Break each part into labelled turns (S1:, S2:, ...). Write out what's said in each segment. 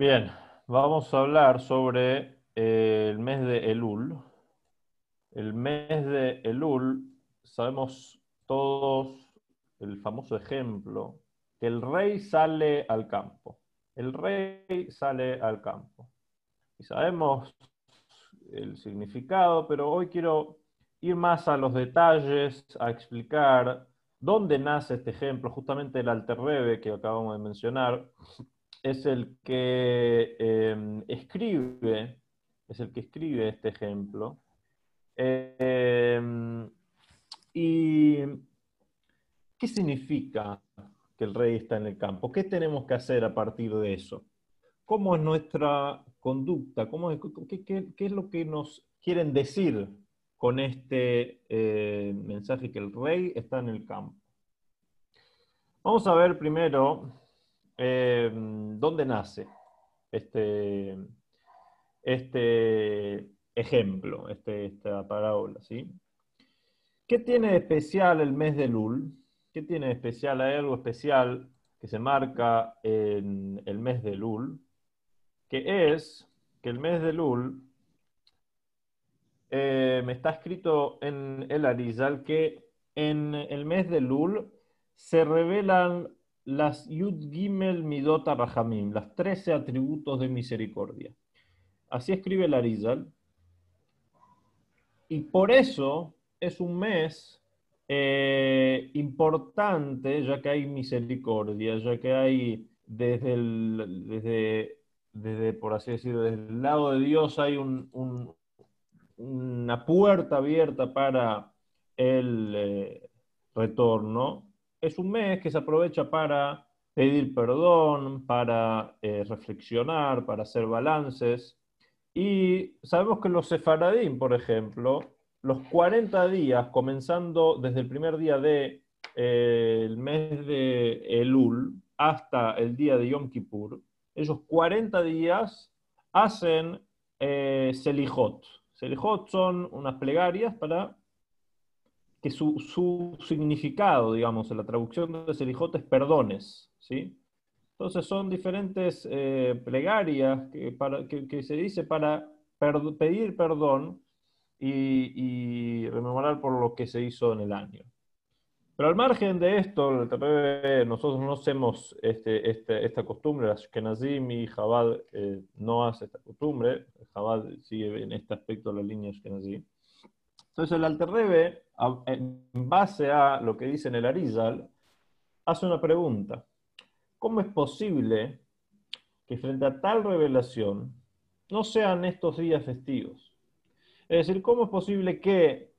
S1: Bien, vamos a hablar sobre eh, el mes de Elul. El mes de Elul, sabemos todos el famoso ejemplo, que el rey sale al campo. El rey sale al campo. Y sabemos el significado, pero hoy quiero ir más a los detalles, a explicar dónde nace este ejemplo, justamente el Alterrebe que acabamos de mencionar, es el que em, escribe, es el que escribe este ejemplo. Em, ¿Y qué significa que el rey está en el campo? ¿Qué tenemos que hacer a partir de eso? ¿Cómo es nuestra conducta? ¿Cómo qué, es lo que nos quieren decir con este eh, mensaje que el rey está en el campo? Vamos a ver primero eh, ¿dónde nace este, este ejemplo, este, esta parábola? ¿sí? ¿Qué tiene especial el mes de Lul? ¿Qué tiene de especial? Hay algo especial que se marca en el mes de Lul, que es que el mes de Lul me está escrito en el Arizal que en el mes de Lul se revelan las Yud Gimel Midota Rahamim, las 13 atributos de misericordia. Así escribe el. Y por eso es un mes eh, importante, ya que hay misericordia, ya que hay desde, el, desde, desde, por así decirlo, desde el lado de Dios hay una puerta abierta para el eh, retorno es un mes que se aprovecha para pedir perdón, para eh, reflexionar, para hacer balances. Y sabemos que los sefaradín, por ejemplo, los 40 días, comenzando desde el primer día del de, eh, mes de Elul hasta el día de Yom Kippur, ellos 40 días hacen eh, Selijot. Selijot son unas plegarias para que su, significado, digamos, en la traducción de Selijot es perdones, ¿sí? Entonces son diferentes eh, plegarias que, para, que, se dice para pedir perdón y, rememorar por lo que se hizo en el año. Pero al margen de esto, nosotros no hacemos este, este, esta costumbre, Ashkenazim y Jabad eh, no hace esta costumbre, Jabad sigue en este aspecto la línea Ashkenazim. Entonces el Alterrebe, en base a lo que dice en el Arizal, hace una pregunta. ¿Cómo es posible que frente a tal revelación no sean estos días festivos? Es decir, ¿cómo es posible que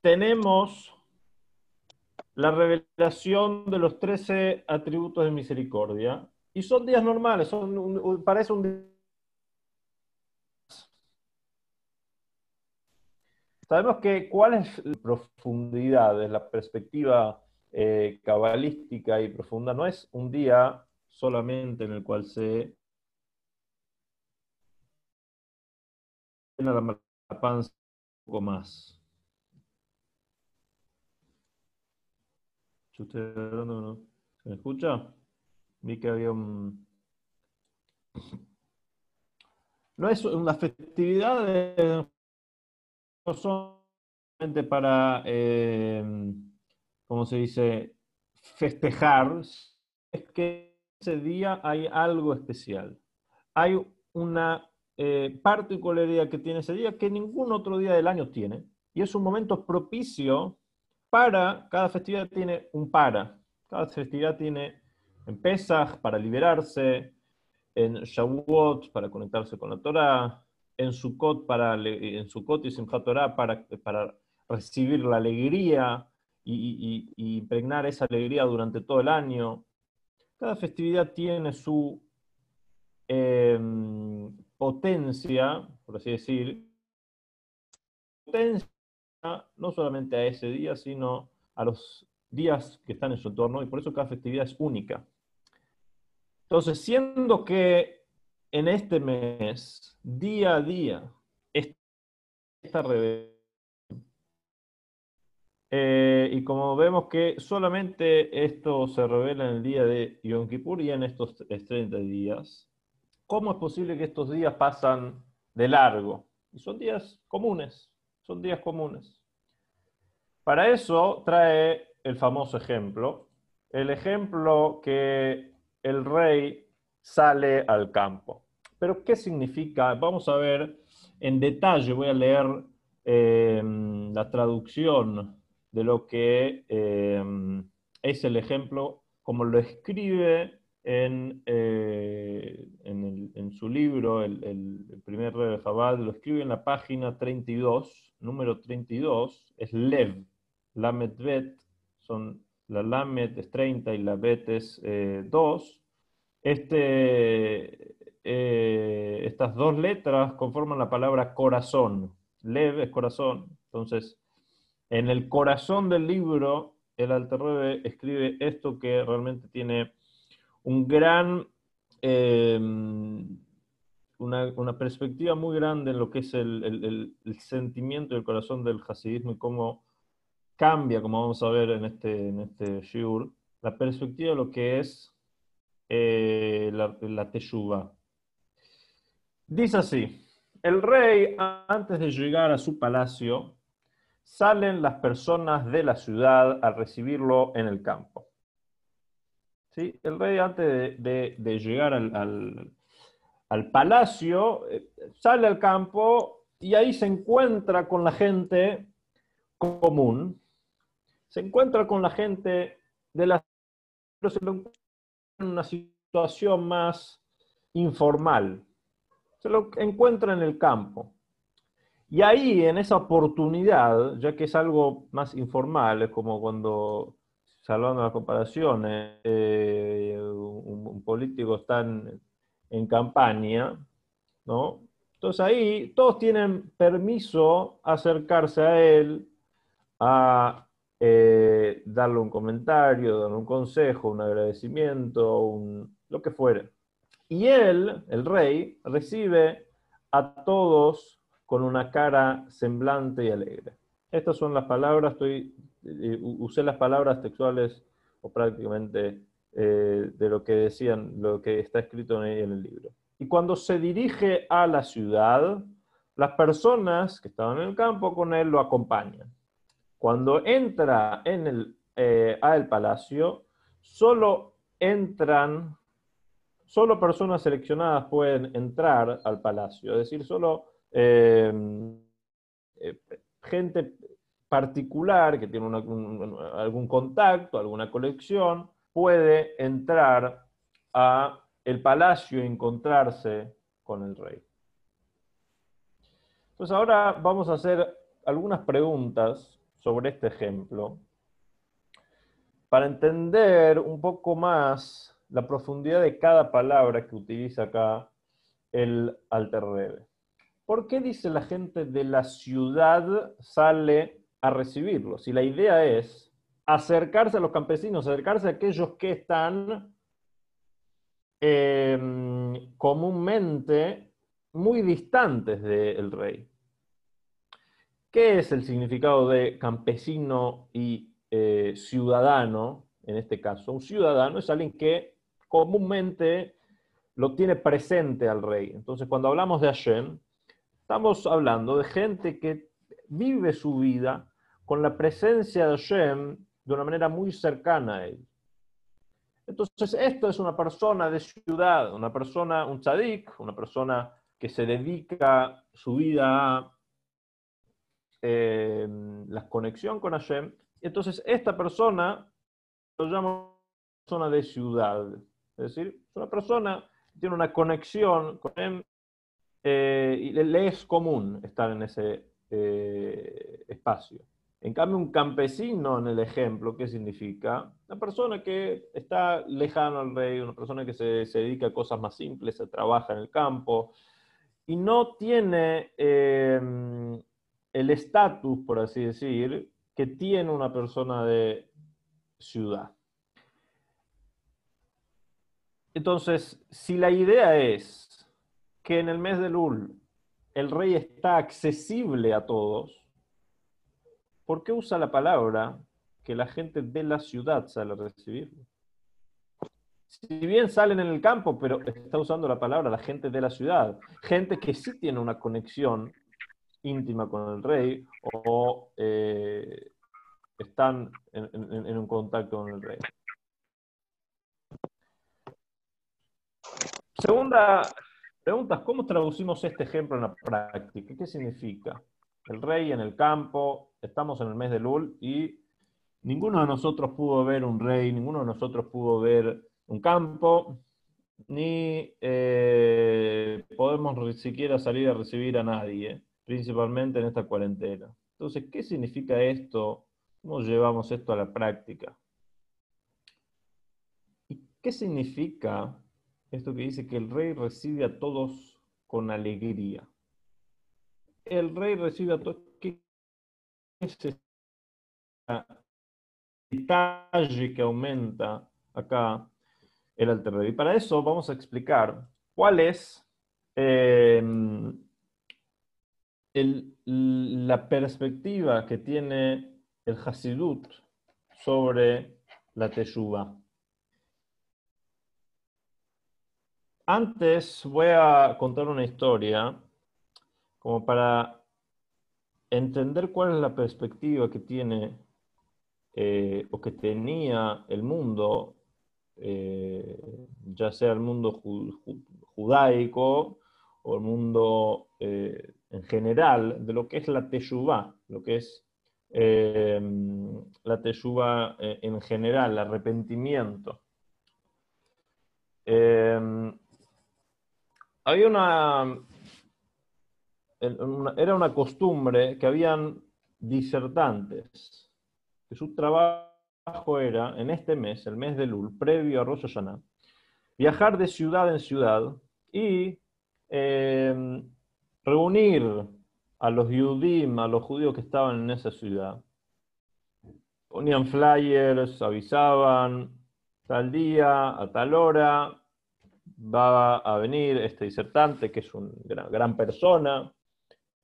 S1: tenemos la revelación de los 13 atributos de misericordia y son días normales, parece un Sabemos que cuál es la profundidad de la perspectiva eh, cabalística y profunda. No es un día solamente en el cual se llena la panza un poco más. ¿Se me escucha? Vi que había un... No es una festividad de solamente para, eh, ¿cómo se dice?, festejar, es que ese día hay algo especial. Hay una eh, particularidad que tiene ese día que ningún otro día del año tiene. Y es un momento propicio para, cada festividad tiene un para. Cada festividad tiene en Pesach para liberarse, en Shavuot para conectarse con la Torah, en Sukkot, para, en Sukkot y Simchat Torah para, para recibir la alegría y, impregnar esa alegría durante todo el año. Cada festividad tiene su em, potencia, por así decir, potencia no solamente a ese día, sino a los días que están en su entorno, y por eso cada festividad es única. Entonces, siendo que en este mes, día a día, esta revelación. Eh, y como vemos que solamente esto se revela en el día de Yom Kippur y en estos 30 días, ¿cómo es posible que estos días pasan de largo? Y son días comunes, son días comunes. Para eso trae el famoso ejemplo, el ejemplo que el rey sale al campo. Pero ¿qué significa? Vamos a ver en detalle, voy a leer eh, la traducción de lo que eh, es el ejemplo, como lo escribe en, eh, en, su libro, el, primer rey de Jabal, lo escribe en la página 32, número 32, es Lev, Lamed Bet, son la Lamed es 30 y la Bet es 2. Este, estas dos letras conforman la palabra corazón. Lev es corazón. Entonces, en el corazón del libro, el Alter escribe esto que realmente tiene un gran, eh, una, perspectiva muy grande en lo que es el, sentimiento y el corazón del hasidismo y cómo cambia, como vamos a ver en este, en este shiur, la perspectiva de lo que es eh, la, la. Dice así, el rey, antes de llegar a su palacio, salen las personas de la ciudad a recibirlo en el campo. ¿Sí? El rey, antes de, llegar al, palacio, eh, sale al campo y ahí se encuentra con la gente común, se encuentra con la gente de la pero una situación más informal. Se lo encuentra en el campo. Y ahí, en esa oportunidad, ya que es algo más informal, es como cuando, salvando las comparaciones, eh, un, político está en, campaña, ¿no? Entonces ahí todos tienen permiso acercarse a él, a eh, darle un comentario, darle un consejo, un agradecimiento, lo que fuere. Y él, el rey, recibe a todos con una cara semblante y alegre. Estas son las palabras, estoy, eh, usé las palabras textuales o prácticamente eh, de lo que decían, lo que está escrito en el libro. Y cuando se dirige a la ciudad, las personas que estaban en el campo con él lo acompañan. Cuando entra en el, eh, al palacio, solo entran, solo personas seleccionadas pueden entrar al palacio, es decir, solo Em, eh, gente particular que tiene algún contacto, alguna colección, puede entrar a el palacio y encontrarse con el rey. Entonces ahora vamos a hacer algunas preguntas sobre este ejemplo para entender un poco más la profundidad de cada palabra que utiliza acá el Alter ¿por qué dice la gente de la ciudad sale a recibirlo? Si la idea es acercarse a los campesinos, acercarse a aquellos que están em, comúnmente muy distantes del rey. ¿Qué es el significado de campesino y eh, ciudadano en este caso? Un ciudadano es alguien que comúnmente lo tiene presente al rey. Entonces, cuando hablamos de Hashem, Estamos hablando de gente que vive su vida con la presencia de Hashem de una manera muy cercana a él. Entonces, esto es una persona de ciudad, una persona, un tzadik, una persona que se dedica su vida a eh, la conexión con Hashem. Entonces, esta persona lo llama persona de ciudad. Es decir, es una persona que tiene una conexión con Hashem eh, le, es común estar en ese eh, espacio. En cambio, un campesino en el ejemplo, ¿qué significa? Una persona que está lejano al rey, una persona que se, dedica a cosas más simples, se trabaja en el campo y no tiene em, el estatus, por así decir, que tiene una persona de ciudad. Entonces, si la idea es que en el mes de Lul el rey está accesible a todos, ¿por qué usa la palabra que la gente de la ciudad sale a recibirlo? Si bien salen en el campo, pero está usando la palabra la gente de la ciudad. Gente que sí tiene una conexión íntima con el rey o eh, están en, un contacto con el rey. Segunda pregunta, ¿cómo traducimos este ejemplo en la práctica? ¿Qué significa? El rey en el campo, estamos en el mes de Lul y ninguno de nosotros pudo ver un rey, ninguno de nosotros pudo ver un campo, ni eh, podemos siquiera salir a recibir a nadie, principalmente en esta cuarentena. Entonces, ¿qué significa esto? ¿Cómo llevamos esto a la práctica? ¿Y qué significa esto que dice que el rey recibe a todos con alegría? El rey recibe a todos. ¿Qué es ese detalle que aumenta acá el alter? Y para eso vamos a explicar cuál es la perspectiva que tiene el Hasidut sobre la Teshuvah. Antes voy a contar una historia como para entender cuál es la perspectiva que tiene eh, o que tenía el mundo, eh, ya sea el mundo judaico o el mundo eh, en general, de lo que es la Teshuvah, lo que es la Teshuvah en general, el arrepentimiento. había una, era una costumbre que habían disertantes, que su trabajo era, en este mes, el mes de Lul, previo a Rosh Hashanah, viajar de ciudad en ciudad y reunir a los Yudim, a los judíos que estaban en esa ciudad. Ponían flyers, avisaban, tal día, a tal hora, va a venir este disertante, que es una gran, persona,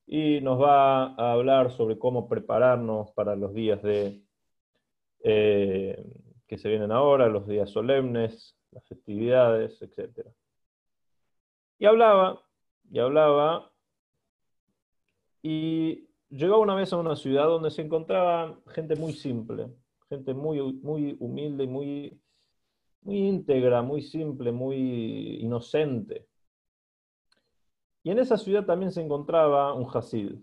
S1: y nos va a hablar sobre cómo prepararnos para los días de, eh, que se vienen ahora, los días solemnes, las festividades, etc. Y hablaba, y hablaba, y llegó una vez a una ciudad donde se encontraba gente muy simple, gente muy, muy humilde muy muy íntegra, muy simple, muy inocente. Y en esa ciudad también se encontraba un Hasid.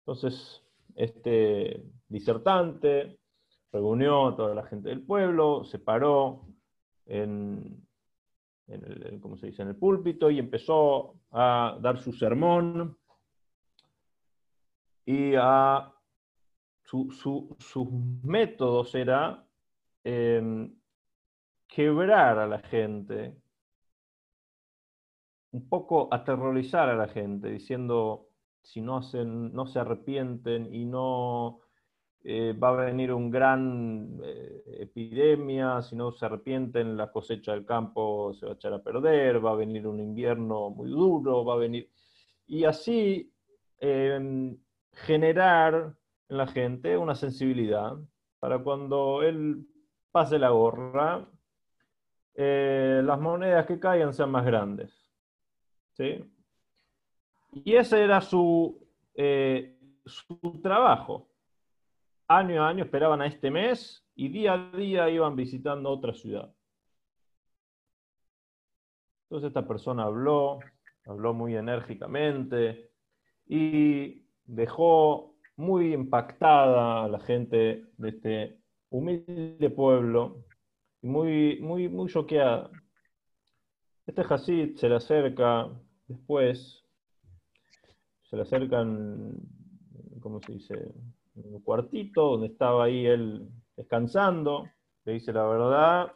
S1: Entonces, este disertante reunió a toda la gente del pueblo, se paró en, el, se dice? en el púlpito y empezó a dar su sermón y a sus métodos era Em, quebrar a la gente, un poco aterrorizar a la gente, diciendo si no, hacen, no se arrepienten y no eh, va a venir un gran eh, epidemia, si no se arrepienten la cosecha del campo se va a echar a perder, va a venir un invierno muy duro, va a venir... Y así em, generar en la gente una sensibilidad para cuando él pase la gorra, eh, las monedas que caigan sean más grandes. ¿sí? Y ese era su, eh, su trabajo. Año a año esperaban a este mes y día a día iban visitando otra ciudad. Entonces esta persona habló, habló muy enérgicamente y dejó muy impactada a la gente de este humilde pueblo, muy, muy, muy choqueada. Este Hasid se le acerca después, se le acercan, ¿cómo se dice? En un cuartito donde estaba ahí él descansando, le dice la verdad,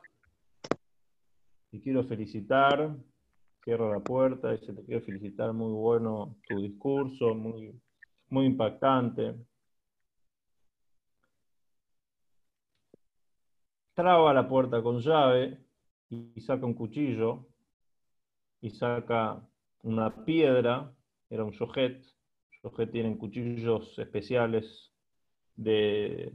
S1: y quiero felicitar, cierra la puerta, dice, te quiero felicitar, muy bueno tu discurso, muy, muy impactante. traba la puerta con llave y saca un cuchillo y saca una piedra, era un yojet, yojet tienen cuchillos especiales de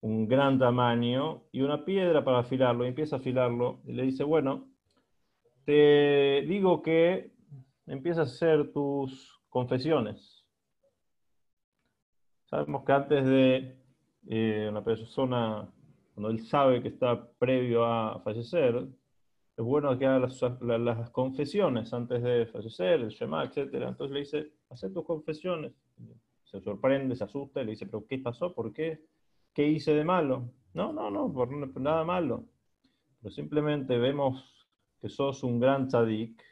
S1: un gran tamaño y una piedra para afilarlo, y empieza a afilarlo, y le dice, bueno, te digo que empiezas a hacer tus confesiones. Sabemos que antes de eh, una persona, cuando él sabe que está previo a fallecer, es bueno que haga las, confesiones antes de fallecer, el Shema, etc. Entonces le dice, haz tus confesiones. Se sorprende, se asusta y le dice, pero ¿qué pasó? ¿Por qué? ¿Qué hice de malo? No, no, no, por nada malo. Pero simplemente vemos que sos un gran tzadik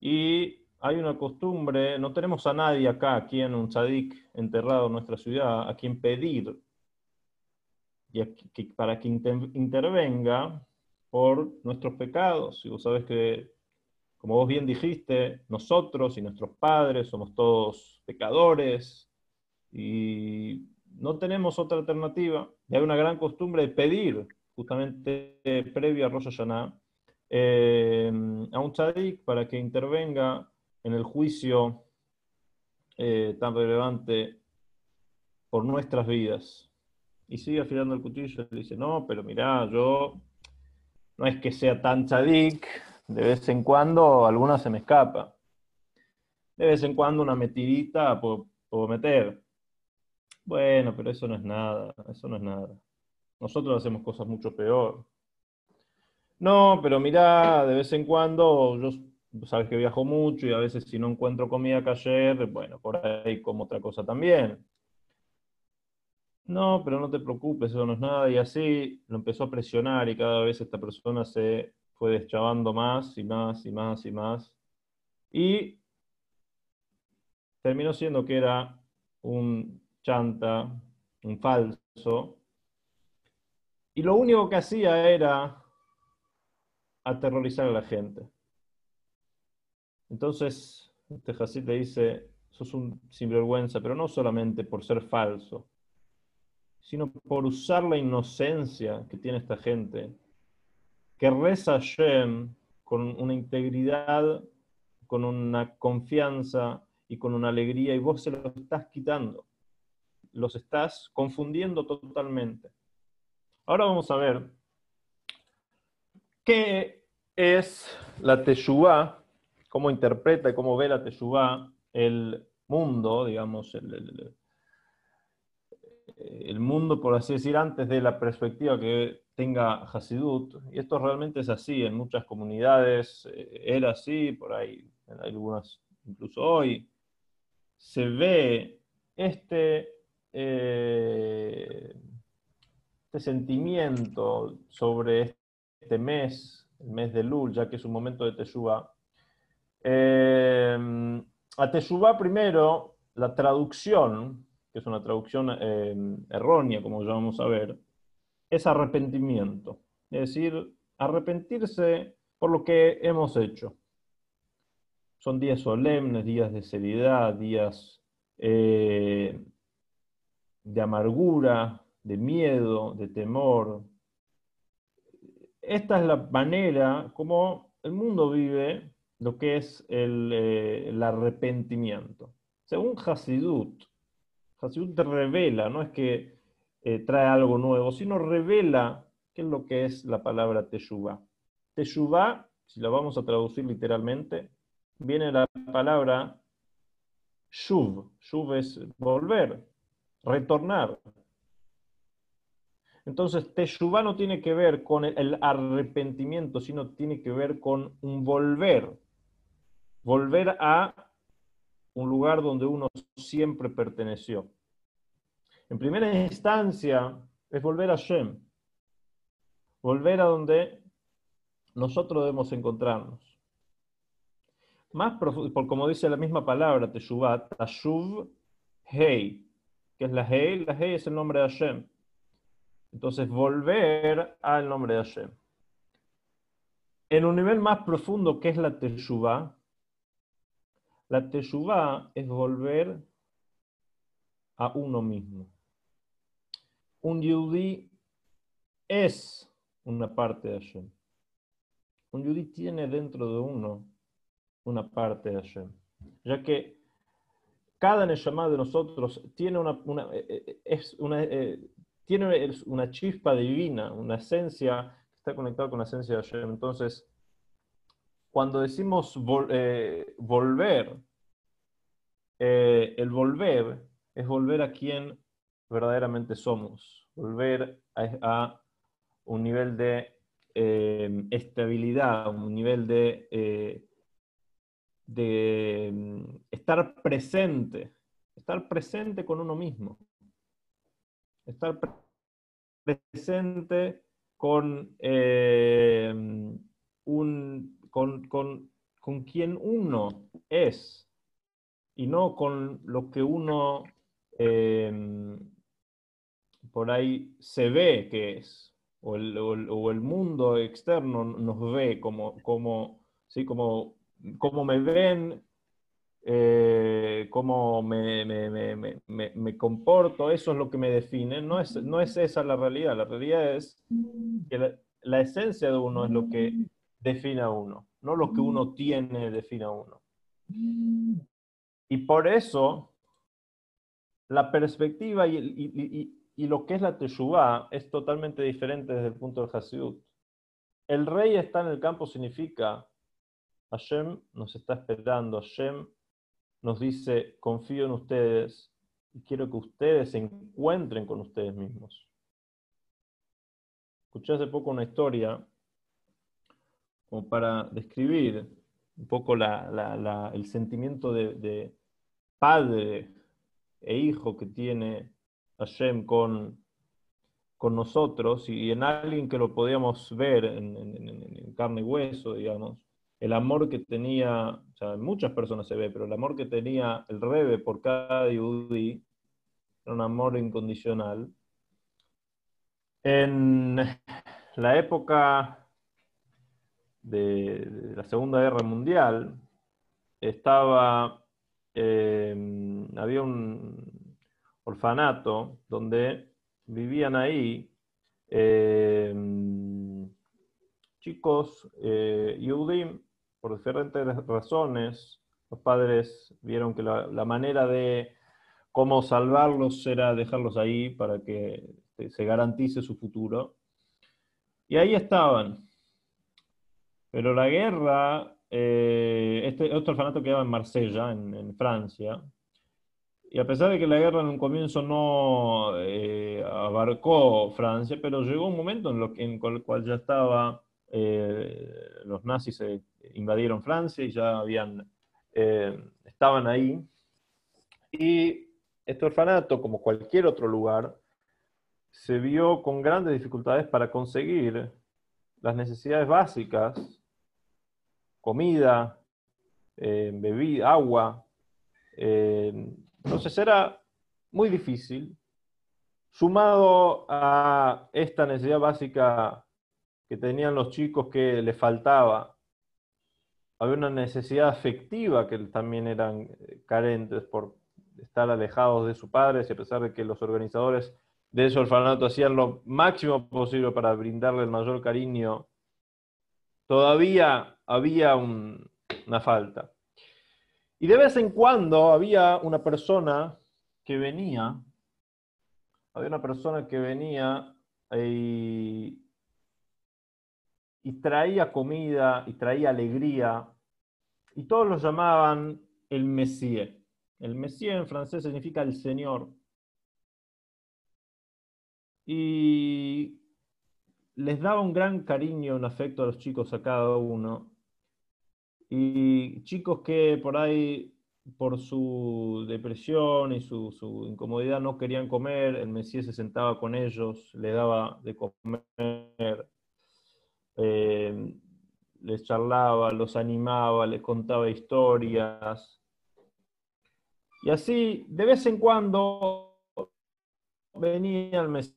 S1: y hay una costumbre, no tenemos a nadie acá, aquí en un tzadik enterrado en nuestra ciudad, a quien pedir y para que intervenga por nuestros pecados. Y vos sabés que, como vos bien dijiste, nosotros y nuestros padres somos todos pecadores y no tenemos otra alternativa. Y hay una gran costumbre de pedir, justamente previo a Rosh Hashanah, eh, a un tzadik para que intervenga en el juicio eh, tan relevante por nuestras vidas. Y sigue afilando el cuchillo y dice, no, pero mirá, yo no es que sea tan tzadik, de vez en cuando alguna se me escapa. De vez en cuando una metidita puedo, puedo meter. Bueno, pero eso no es nada, eso no es nada. Nosotros hacemos cosas mucho peor. No, pero mira, de vez en cuando, yo sabes que viajo mucho y a veces si no encuentro comida que ayer, bueno, por ahí como otra cosa también. No, pero no te preocupes, eso no es nada. Y así lo empezó a presionar y cada vez esta persona se fue deschavando más y más y más y más. Y terminó siendo que era un chanta, un falso. Y lo único que hacía era aterrorizar a la gente. Entonces, este le dice, sos un sinvergüenza, pero no solamente por ser falso, sino por usar la inocencia que tiene esta gente, que reza Shem con una integridad, con una confianza y con una alegría, y vos se lo estás quitando. Los estás confundiendo totalmente. Ahora vamos a ver qué es la Teshuvah, cómo interpreta y cómo ve la Teshuvah el mundo, digamos, el, el, mundo, por así decir, antes de la perspectiva que tenga Hasidut. Y esto realmente es así, en muchas comunidades eh, era así, por ahí, en algunas incluso hoy, se ve este, eh, este sentimiento sobre este mes el mes de Lul, ya que es un momento de Teshuvah. A Teshuvah primero, la traducción, que es una traducción eh, errónea, como ya vamos a ver, es arrepentimiento. Es decir, arrepentirse por lo que hemos hecho. Son días solemnes, días de seriedad, días eh, de amargura, de miedo, de temor, esta es la manera como el mundo vive lo que es el, eh, arrepentimiento. Según Hasidut, Hasidut revela, no es que eh, trae algo nuevo, sino revela qué es lo que es la palabra Teshuvah. Teshuvah, si la vamos a traducir literalmente, viene la palabra Shuv. Shuv es volver, retornar, entonces, Teshuvah no tiene que ver con el arrepentimiento, sino tiene que ver con un volver. Volver a un lugar donde uno siempre perteneció. En primera instancia, es volver a Shem. Volver a donde nosotros debemos encontrarnos. Más por como dice la misma palabra, Teshuvah, Tashuv Hei, que es la Hei, la Hei es el nombre de Hashem. Entonces, volver al nombre de Hashem. En un nivel más profundo, ¿qué es la Teshuvah? La Teshuvah es volver a uno mismo. Un Yudí es una parte de Hashem. Un Yudí tiene dentro de uno una parte de Hashem. Ya que cada Neshama de nosotros tiene una, eh, eh, es una, eh, tiene una chispa divina, una esencia que está conectada con la esencia de Hashem. Entonces, cuando decimos eh, volver, eh, el volver es volver a quien verdaderamente somos, volver a, un nivel de eh, estabilidad, un nivel de, de mm, estar presente, estar presente con uno mismo estar presente con, eh, un, con, con, con, quien uno es y no con lo que uno eh, por ahí se ve que es, o el, o el, mundo externo nos ve como, como, ¿sí? como, como me ven eh, cómo me, me, comporto, eso es lo que me define. No es, no es esa la realidad. La realidad es que la, esencia de uno es lo que define a uno, no lo que uno tiene define a uno. Y por eso la perspectiva y, lo que es la Teshuvah es totalmente diferente desde el punto del Hasidut. El rey está en el campo significa Hashem nos está esperando, Hashem nos dice, confío en ustedes y quiero que ustedes se encuentren con ustedes mismos. Escuché hace poco una historia como para describir un poco el sentimiento de, padre e hijo que tiene Hashem con, con nosotros y, en alguien que lo podíamos ver en, en carne y hueso, digamos el amor que tenía, sea, muchas personas se ve, pero el amor que tenía el Rebe por cada Yudí era un amor incondicional. En la época de, la Segunda Guerra Mundial, estaba, eh, había un orfanato donde vivían ahí eh, chicos eh, por diferentes razones, los padres vieron que la, manera de cómo salvarlos era dejarlos ahí para que este, se garantice su futuro. Y ahí estaban. Pero la guerra, eh, este otro orfanato quedaba en Marsella, en, Francia, y a pesar de que la guerra en un comienzo no eh, abarcó Francia, pero llegó un momento en, lo, en el cual ya estaba eh, los nazis invadieron Francia y ya habían, eh, estaban ahí. Y este orfanato, como cualquier otro lugar, se vio con grandes dificultades para conseguir las necesidades básicas, comida, eh, bebida, agua. entonces era muy difícil, sumado a esta necesidad básica que tenían los chicos que les faltaba. Había una necesidad afectiva que también eran eh, carentes por estar alejados de sus padres y a pesar de que los organizadores de ese orfanato hacían lo máximo posible para brindarle el mayor cariño, todavía había una falta. Y de vez en cuando había una persona que venía, había una persona que venía y y traía comida y traía alegría, y todos lo llamaban el Mesías. El Mesías en francés significa el Señor. Y les daba un gran cariño, un afecto a los chicos, a cada uno. Y chicos que por ahí, por su depresión y su, incomodidad, no querían comer, el Mesías se sentaba con ellos, le daba de comer eh, les charlaba, los animaba, les contaba historias. Y así, de vez en cuando, venía el mes.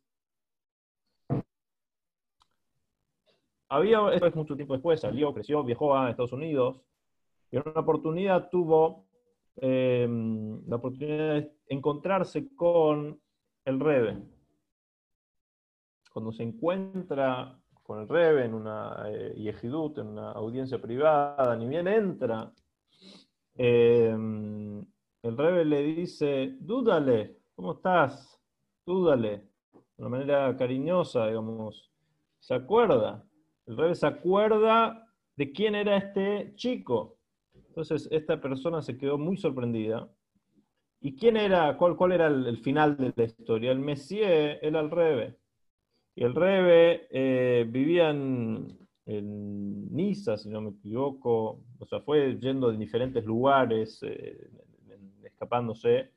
S1: Había, mucho tiempo después, salió, creció, viajó a Estados Unidos, y en una oportunidad tuvo eh, la oportunidad de encontrarse con el Rebe. Cuando se encuentra con el Rebe en una eh, en una audiencia privada, ni bien entra, em, el Rebe le dice, dúdale, ¿cómo estás? Dúdale. de una manera cariñosa, digamos, se acuerda. El rebe se acuerda de quién era este chico. Entonces, esta persona se quedó muy sorprendida. ¿Y quién era, cuál, cuál era el, final de la historia? El Messier era el Rebe. Y el Rebe eh, vivía en, Niza, si no me equivoco. O sea, fue yendo de diferentes lugares, eh, escapándose.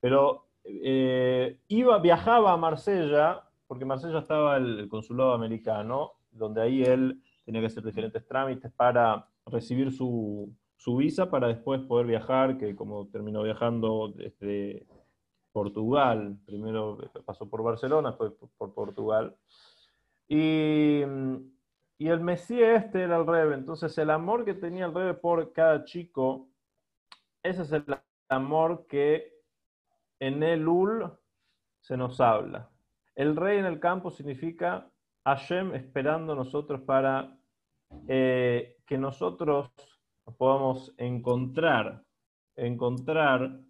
S1: Pero eh, iba, viajaba a Marsella, porque Marsella estaba el, consulado americano, donde ahí él tenía que hacer diferentes trámites para recibir su, visa para después poder viajar, que como terminó viajando desde Portugal, primero pasó por Barcelona, después por Portugal. Y, y el Mesías este era el Rebe, entonces el amor que tenía el Rebe por cada chico, ese es el amor que en el Ul se nos habla. El rey en el campo significa Hashem esperando nosotros para eh, que nosotros podamos encontrar, encontrar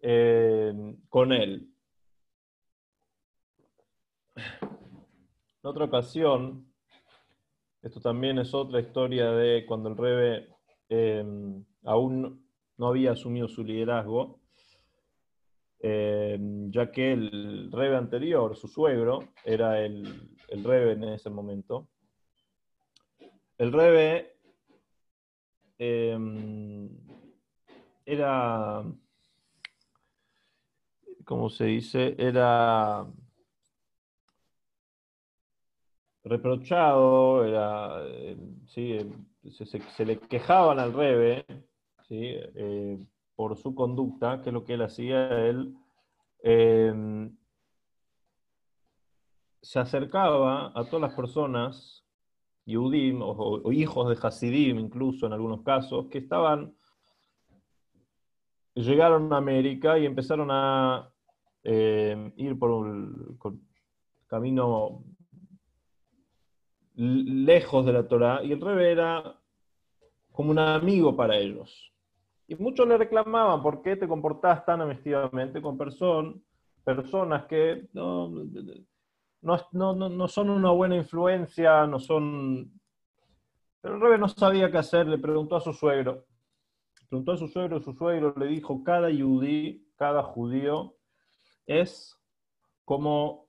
S1: eh, con él. En otra ocasión, esto también es otra historia de cuando el Rebe eh, aún no había asumido su liderazgo, eh, ya que el rebe anterior, su suegro, era el, el rebe en ese momento. El rebe em, era, ¿cómo se dice? Era reprochado, era, eh, sí, se, le quejaban al rebe, ¿sí? Eh, por su conducta, que es lo que él hacía, él em, se acercaba a todas las personas, Yudim o, hijos de Hasidim incluso en algunos casos, que estaban, llegaron a América y empezaron a em, ir por un camino lejos de la Torah, y el Rebe era como un amigo para ellos. Y muchos le reclamaban, ¿por qué te comportás tan amistosamente con personas que no, son una buena influencia, no son... Pero el rebe no sabía qué hacer, le preguntó a su suegro. Preguntó a su suegro, su suegro le dijo, cada yudí, cada judío, es como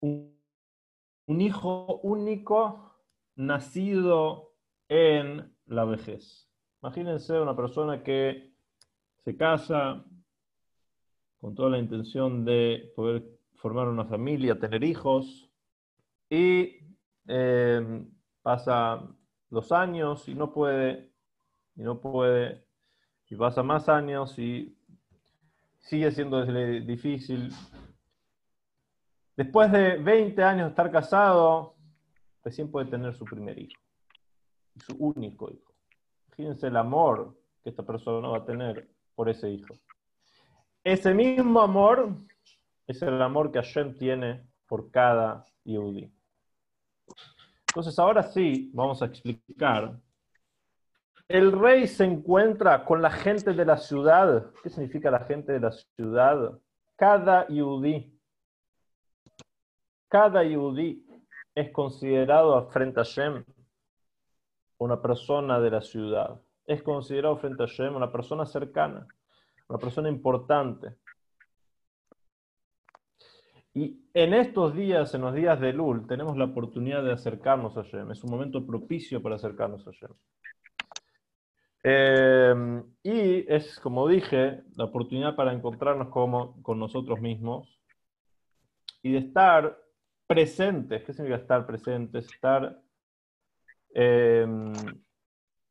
S1: un hijo único nacido en la vejez. Imagínense una persona que se casa con toda la intención de poder formar una familia, tener hijos, y eh, pasa los años y no puede, y no puede, y pasa más años y sigue siendo difícil. Después de 20 años de estar casado, recién puede tener su primer hijo, su único hijo. Fíjense el amor que esta persona va a tener por ese hijo. Ese mismo amor es el amor que Hashem tiene por cada Yehudi. Entonces, ahora sí, vamos a explicar. El rey se encuentra con la gente de la ciudad. ¿Qué significa la gente de la ciudad? Cada Yehudi. Cada Yehudi es considerado frente a Hashem una persona de la ciudad. Es considerado frente a Shem una persona cercana, una persona importante. Y en estos días, en los días de Lul, tenemos la oportunidad de acercarnos a Shem. Es un momento propicio para acercarnos a Shem. Eh, y es, como dije, la oportunidad para encontrarnos con nosotros mismos y de estar presentes. ¿Qué significa estar presentes? Estar Em,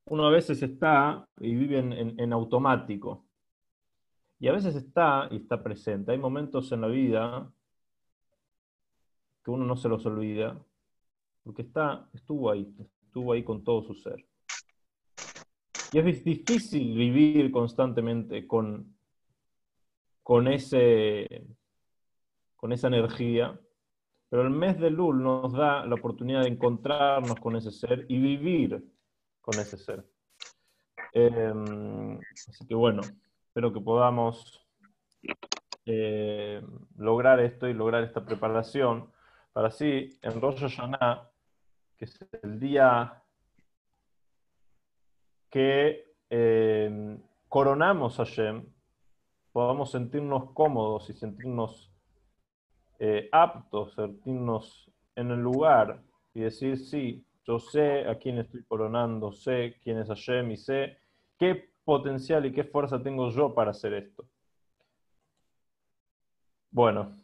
S1: uno a veces está y vive en, automático. Y a veces está y está presente. Hay momentos en la vida uno no se los olvida, porque está, estuvo ahí, estuvo ahí con todo su ser. Y es difícil vivir constantemente con, con, ese, con esa energía, pero el mes de Lul nos da la oportunidad de encontrarnos con ese ser y vivir con ese ser. Em, así que bueno, espero que podamos eh, lograr esto y lograr esta preparación para así en Rosh Hashanah, que es el día que eh, coronamos a Hashem, podamos sentirnos cómodos y sentirnos eh, aptos, sentirnos en el lugar y decir, sí, yo sé a quién estoy coronando, sé quién es Hashem y sé qué potencial y qué fuerza tengo yo para hacer esto. Bueno,